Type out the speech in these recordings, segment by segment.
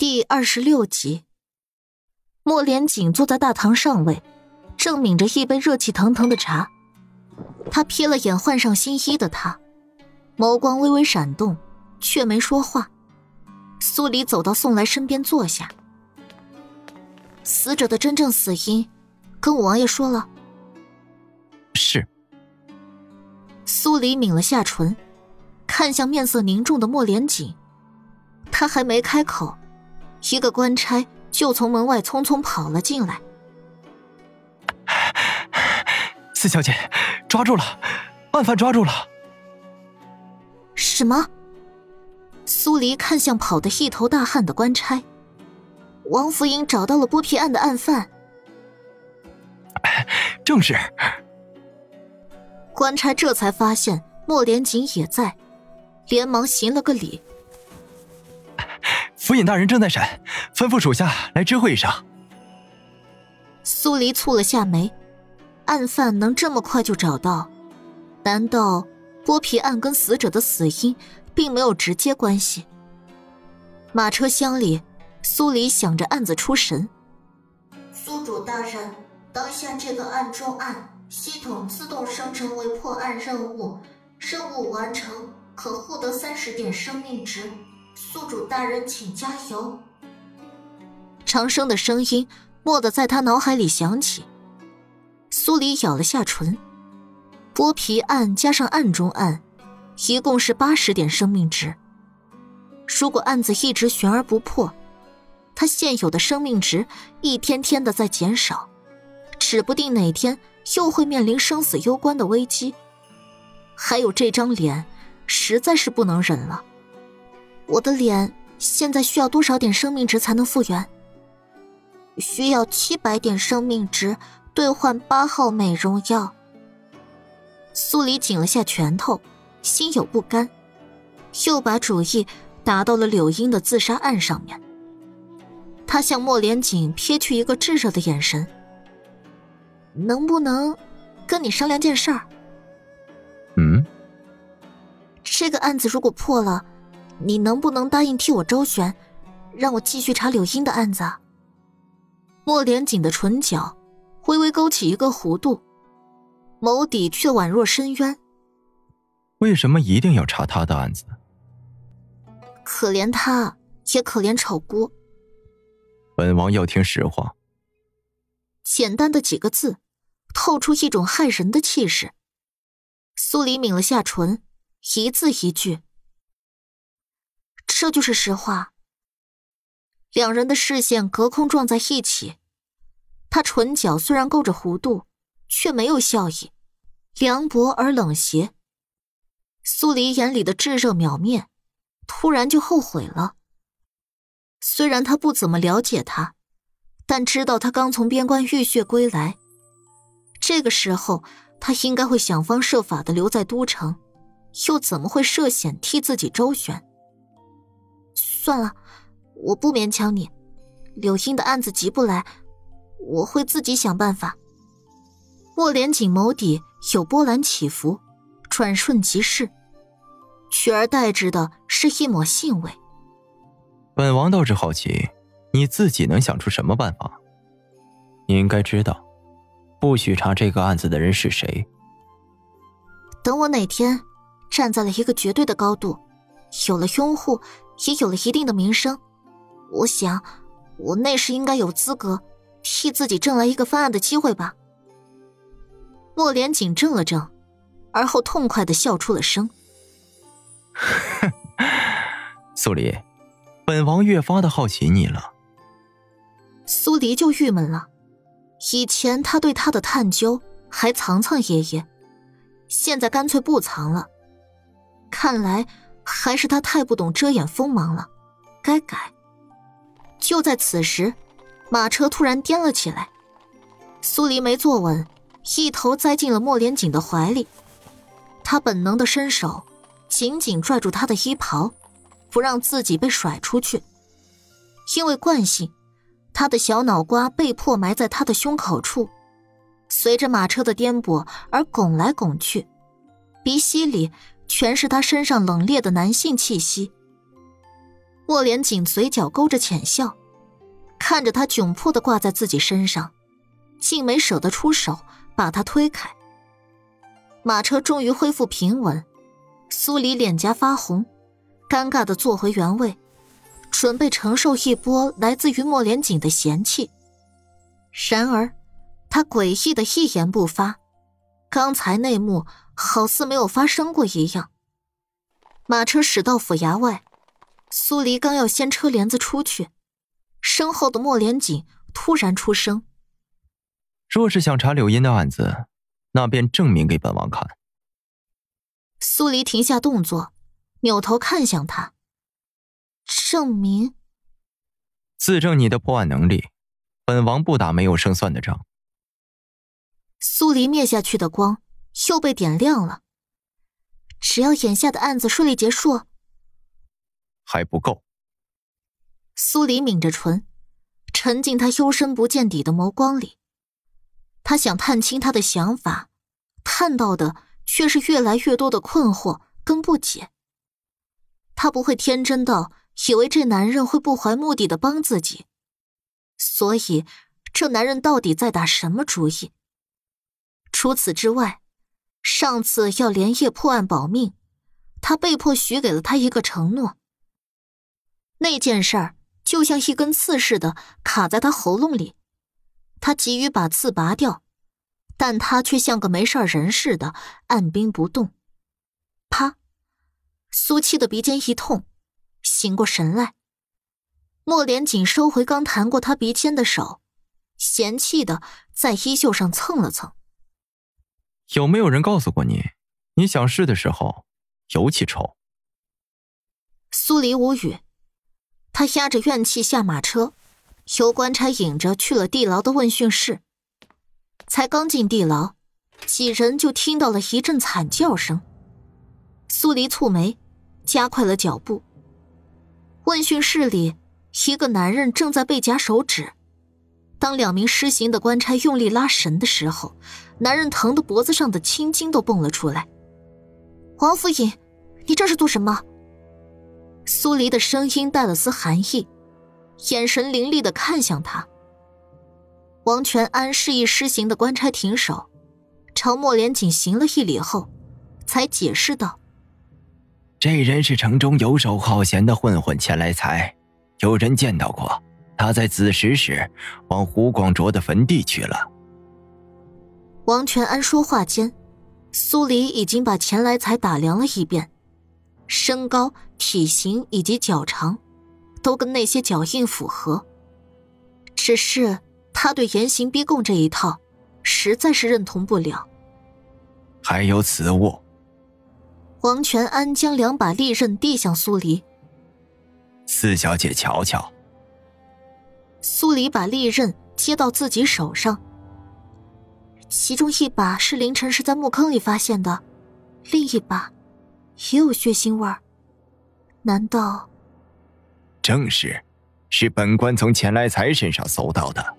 第二十六集，莫连锦坐在大堂上位，正抿着一杯热气腾腾的茶。他瞥了眼换上新衣的他，眸光微微闪动，却没说话。苏黎走到宋来身边坐下。死者的真正死因，跟五王爷说了。是。苏黎抿了下唇，看向面色凝重的莫连锦，他还没开口。一个官差就从门外匆匆跑了进来。四小姐，抓住了，案犯抓住了。什么？苏黎看向跑得一头大汗的官差。王福英找到了剥皮案的案犯。正是。官差这才发现莫连锦也在，连忙行了个礼。府尹大人正在审，吩咐属下来知会一声。苏黎蹙了下眉，案犯能这么快就找到？难道剥皮案跟死者的死因并没有直接关系？马车厢里，苏黎想着案子出神。苏主大人，当下这个案中案系统自动生成为破案任务，任务完成可获得三十点生命值。宿主大人，请加油！长生的声音蓦地在他脑海里响起。苏黎咬了下唇。剥皮案加上案中案，一共是八十点生命值。如果案子一直悬而不破，他现有的生命值一天天的在减少，指不定哪天又会面临生死攸关的危机。还有这张脸，实在是不能忍了。我的脸现在需要多少点生命值才能复原？需要七百点生命值兑换八号美容药。苏黎紧了下拳头，心有不甘，又把主意打到了柳英的自杀案上面。他向莫连锦瞥去一个炙热的眼神：“能不能跟你商量件事儿？”“嗯。”“这个案子如果破了。”你能不能答应替我周旋，让我继续查柳英的案子？莫连锦的唇角微微勾起一个弧度，眸底却宛若深渊。为什么一定要查他的案子？可怜他，也可怜丑姑。本王要听实话。简单的几个字，透出一种骇人的气势。苏黎抿了下唇，一字一句。这就是实话。两人的视线隔空撞在一起，他唇角虽然勾着弧度，却没有笑意，凉薄而冷邪。苏黎眼里的炙热秒灭，突然就后悔了。虽然他不怎么了解他，但知道他刚从边关浴血归来，这个时候他应该会想方设法的留在都城，又怎么会涉险替自己周旋？算了，我不勉强你。柳英的案子急不来，我会自己想办法。莫连锦眸底有波澜起伏，转瞬即逝，取而代之的是一抹欣慰。本王倒是好奇，你自己能想出什么办法？你应该知道，不许查这个案子的人是谁。等我哪天站在了一个绝对的高度，有了拥护。也有了一定的名声，我想，我那时应该有资格替自己挣来一个翻案的机会吧。莫连锦怔了怔，而后痛快的笑出了声。哼，苏黎，本王越发的好奇你了。苏黎就郁闷了，以前他对他的探究还藏藏掖掖，现在干脆不藏了，看来。还是他太不懂遮掩锋芒了，该改。就在此时，马车突然颠了起来，苏黎没坐稳，一头栽进了莫连锦的怀里。他本能的伸手，紧紧拽住他的衣袍，不让自己被甩出去。因为惯性，他的小脑瓜被迫埋在他的胸口处，随着马车的颠簸而拱来拱去，鼻息里。全是他身上冷冽的男性气息。莫连锦嘴角勾着浅笑，看着他窘迫的挂在自己身上，竟没舍得出手把他推开。马车终于恢复平稳，苏黎脸颊发红，尴尬的坐回原位，准备承受一波来自于莫连锦的嫌弃。然而，他诡异的一言不发，刚才那幕好似没有发生过一样。马车驶到府衙外，苏黎刚要掀车帘子出去，身后的莫连锦突然出声：“若是想查柳音的案子。”那便证明给本王看。苏黎停下动作，扭头看向他。证明？自证你的破案能力，本王不打没有胜算的仗。苏黎灭下去的光又被点亮了。只要眼下的案子顺利结束，还不够。苏黎抿着唇，沉浸他幽深不见底的眸光里。他想探清他的想法，看到的却是越来越多的困惑跟不解。他不会天真到以为这男人会不怀目的的帮自己，所以这男人到底在打什么主意？除此之外，上次要连夜破案保命，他被迫许给了他一个承诺。那件事儿就像一根刺似的卡在他喉咙里。他急于把刺拔掉，但他却像个没事人似的按兵不动。啪！苏七的鼻尖一痛，醒过神来。莫连锦收回刚弹过他鼻尖的手，嫌弃的在衣袖上蹭了蹭。有没有人告诉过你，你想试的时候尤其臭？苏黎无语，他压着怨气下马车。由官差引着去了地牢的问讯室，才刚进地牢，几人就听到了一阵惨叫声。苏黎蹙眉，加快了脚步。问讯室里，一个男人正在被夹手指。当两名施行的官差用力拉绳的时候，男人疼得脖子上的青筋都蹦了出来。王府尹，你这是做什么？苏黎的声音带了丝寒意。眼神凌厉的看向他，王全安示意施行的官差停手，朝莫连锦行了一礼后，才解释道：“这人是城中游手好闲的混混钱来财，有人见到过，他在子时时往胡广卓的坟地去了。”王全安说话间，苏黎已经把钱来财打量了一遍，身高、体型以及脚长。都跟那些脚印符合，只是他对严刑逼供这一套，实在是认同不了。还有此物。王全安将两把利刃递向苏黎，四小姐瞧瞧。苏黎把利刃接到自己手上，其中一把是凌晨时在墓坑里发现的，另一把也有血腥味儿，难道？正是，是本官从钱来财身上搜到的。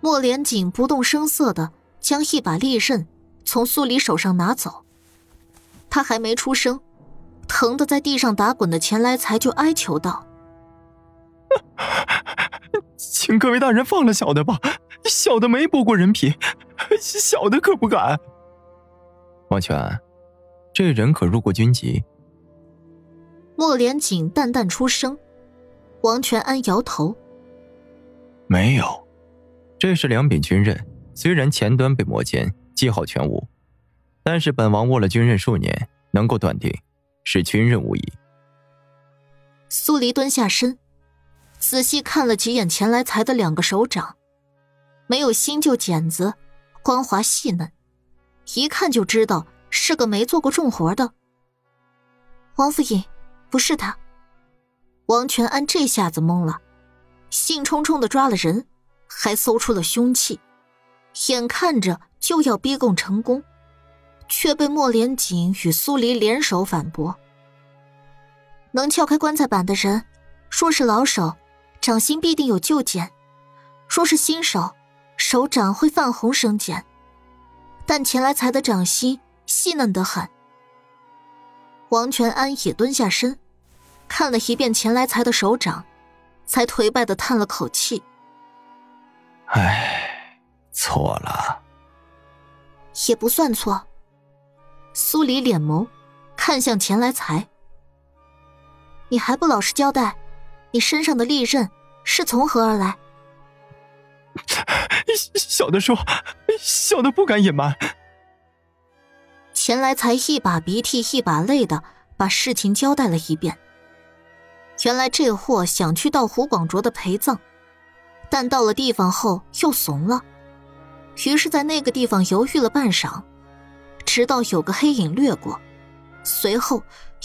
莫连锦不动声色的将一把利刃从苏黎手上拿走，他还没出声，疼的在地上打滚的钱来财就哀求道：“ 请各位大人放了小的吧，小的没剥过人皮，小的可不敢。”王权，这人可入过军籍。莫连锦淡淡出声，王全安摇头：“没有，这是两柄军刃，虽然前端被磨尖，记号全无，但是本王握了军刃数年，能够断定是军刃无疑。”苏黎蹲下身，仔细看了几眼前来财的两个手掌，没有新旧茧子，光滑细嫩，一看就知道是个没做过重活的。王府尹。不是他，王全安这下子懵了，兴冲冲的抓了人，还搜出了凶器，眼看着就要逼供成功，却被莫连锦与苏黎联手反驳。能撬开棺材板的人，若是老手，掌心必定有旧茧；若是新手，手掌会泛红生茧。但钱来财的掌心细嫩得很。王全安也蹲下身，看了一遍钱来财的手掌，才颓败的叹了口气：“唉，错了，也不算错。”苏黎脸眸看向钱来财：“你还不老实交代，你身上的利刃是从何而来？” 小的说，小的不敢隐瞒。前来才一把鼻涕一把泪的把事情交代了一遍。原来这货想去盗胡广卓的陪葬，但到了地方后又怂了，于是在那个地方犹豫了半晌，直到有个黑影掠过，随后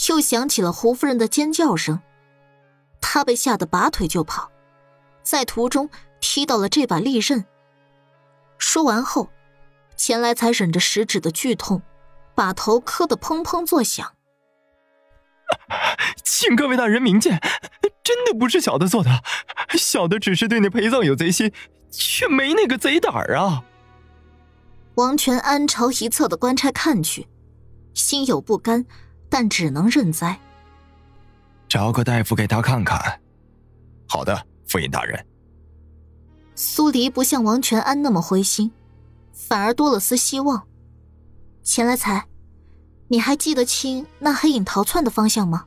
又响起了胡夫人的尖叫声，他被吓得拔腿就跑，在途中。踢到了这把利刃。说完后，钱来才忍着食指的剧痛，把头磕得砰砰作响。请各位大人明鉴，真的不是小的做的，小的只是对那陪葬有贼心，却没那个贼胆儿啊！王全安朝一侧的官差看去，心有不甘，但只能认栽。找个大夫给他看看。好的，夫人大人。苏黎不像王全安那么灰心，反而多了丝希望。钱来财，你还记得清那黑影逃窜的方向吗？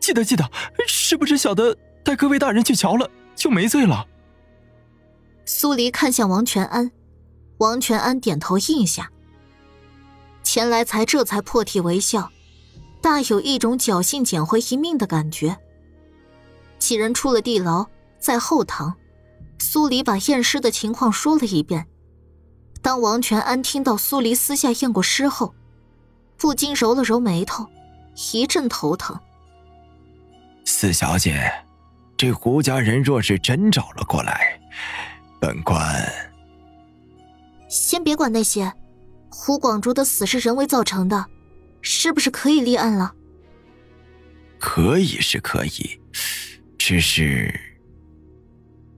记得记得，是不是小的带各位大人去瞧了，就没罪了？苏黎看向王全安，王全安点头应下。钱来财这才破涕为笑，大有一种侥幸捡回一命的感觉。几人出了地牢。在后堂，苏黎把验尸的情况说了一遍。当王全安听到苏黎私下验过尸后，不禁揉了揉眉头，一阵头疼。四小姐，这胡家人若是真找了过来，本官……先别管那些，胡广竹的死是人为造成的，是不是可以立案了？可以是可以，只是……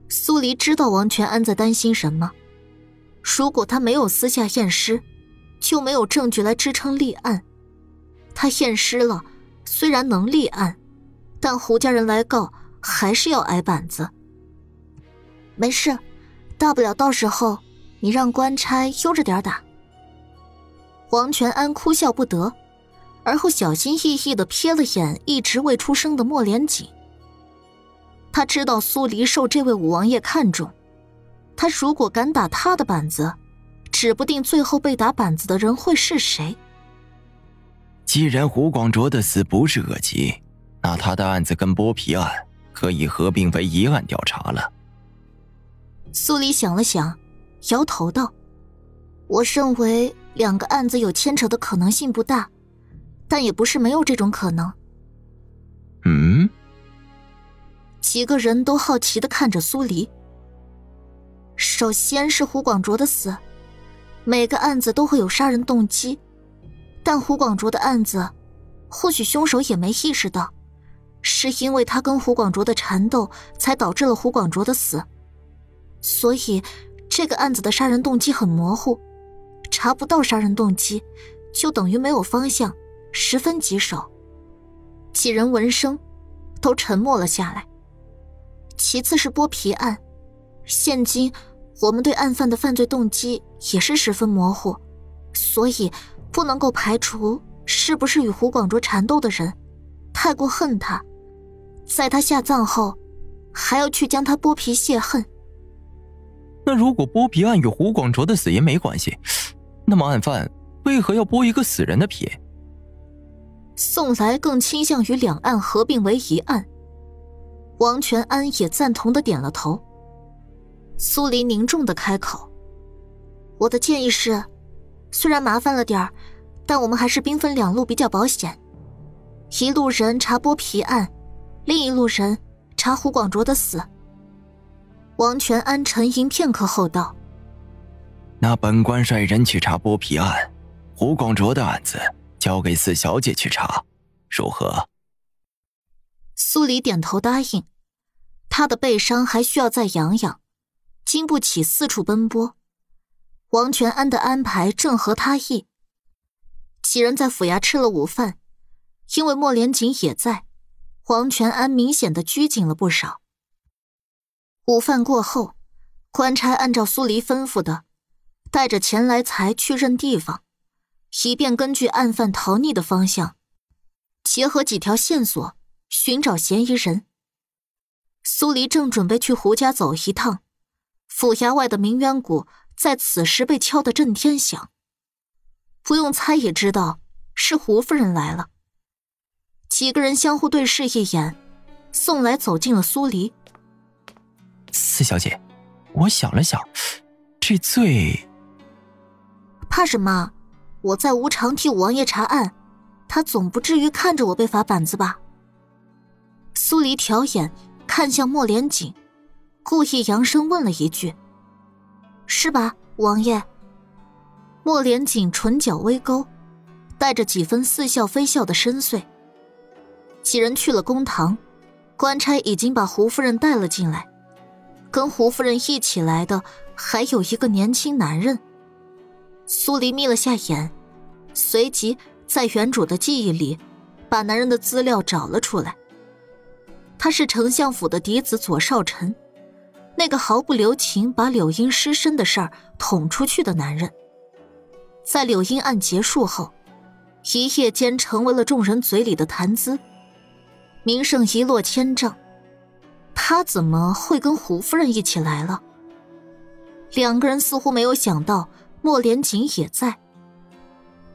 苏黎知道王全安在担心什么。如果他没有私下验尸，就没有证据来支撑立案。他验尸了，虽然能立案，但胡家人来告还是要挨板子。没事，大不了到时候你让官差悠着点打。王全安哭笑不得，而后小心翼翼的瞥了眼一直未出声的莫连锦。他知道苏黎受这位五王爷看重，他如果敢打他的板子，指不定最后被打板子的人会是谁。既然胡广卓的死不是恶疾，那他的案子跟剥皮案可以合并为一案调查了。苏黎想了想，摇头道：“我认为两个案子有牵扯的可能性不大，但也不是没有这种可能。”几个人都好奇的看着苏黎。首先是胡广卓的死，每个案子都会有杀人动机，但胡广卓的案子，或许凶手也没意识到，是因为他跟胡广卓的缠斗才导致了胡广卓的死，所以这个案子的杀人动机很模糊，查不到杀人动机，就等于没有方向，十分棘手。几人闻声，都沉默了下来。其次是剥皮案，现今我们对案犯的犯罪动机也是十分模糊，所以不能够排除是不是与胡广卓缠斗的人太过恨他，在他下葬后还要去将他剥皮泄恨。那如果剥皮案与胡广卓的死因没关系，那么案犯为何要剥一个死人的皮？宋才更倾向于两案合并为一案。王全安也赞同的点了头。苏黎凝重的开口：“我的建议是，虽然麻烦了点儿，但我们还是兵分两路比较保险。一路人查剥皮案，另一路人查胡广卓的死。”王全安沉吟片刻后道：“那本官率人去查剥皮案，胡广卓的案子交给四小姐去查，如何？”苏黎点头答应，他的背伤还需要再养养，经不起四处奔波。王全安的安排正合他意。几人在府衙吃了午饭，因为莫连锦也在，王全安明显的拘谨了不少。午饭过后，官差按照苏黎吩咐的，带着钱来财去认地方，以便根据案犯逃匿的方向，结合几条线索寻找嫌疑人。苏黎正准备去胡家走一趟，府衙外的鸣冤鼓在此时被敲得震天响。不用猜也知道是胡夫人来了。几个人相互对视一眼，宋来走进了苏黎。四小姐，我想了想，这罪……怕什么？我在无偿替五王爷查案，他总不至于看着我被罚板子吧？苏黎挑眼看向莫连锦，故意扬声问了一句：“是吧，王爷？”莫连锦唇角微勾，带着几分似笑非笑的深邃。几人去了公堂，官差已经把胡夫人带了进来。跟胡夫人一起来的还有一个年轻男人。苏黎眯了下眼，随即在原主的记忆里，把男人的资料找了出来。他是丞相府的嫡子左少臣，那个毫不留情把柳英失身的事儿捅出去的男人。在柳英案结束后，一夜间成为了众人嘴里的谈资，名声一落千丈。他怎么会跟胡夫人一起来了？两个人似乎没有想到莫连锦也在。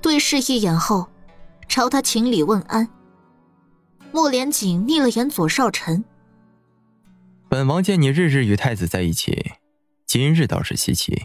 对视一眼后，朝他行礼问安。莫连锦睨了眼左少臣：“本王见你日日与太子在一起，今日倒是稀奇。”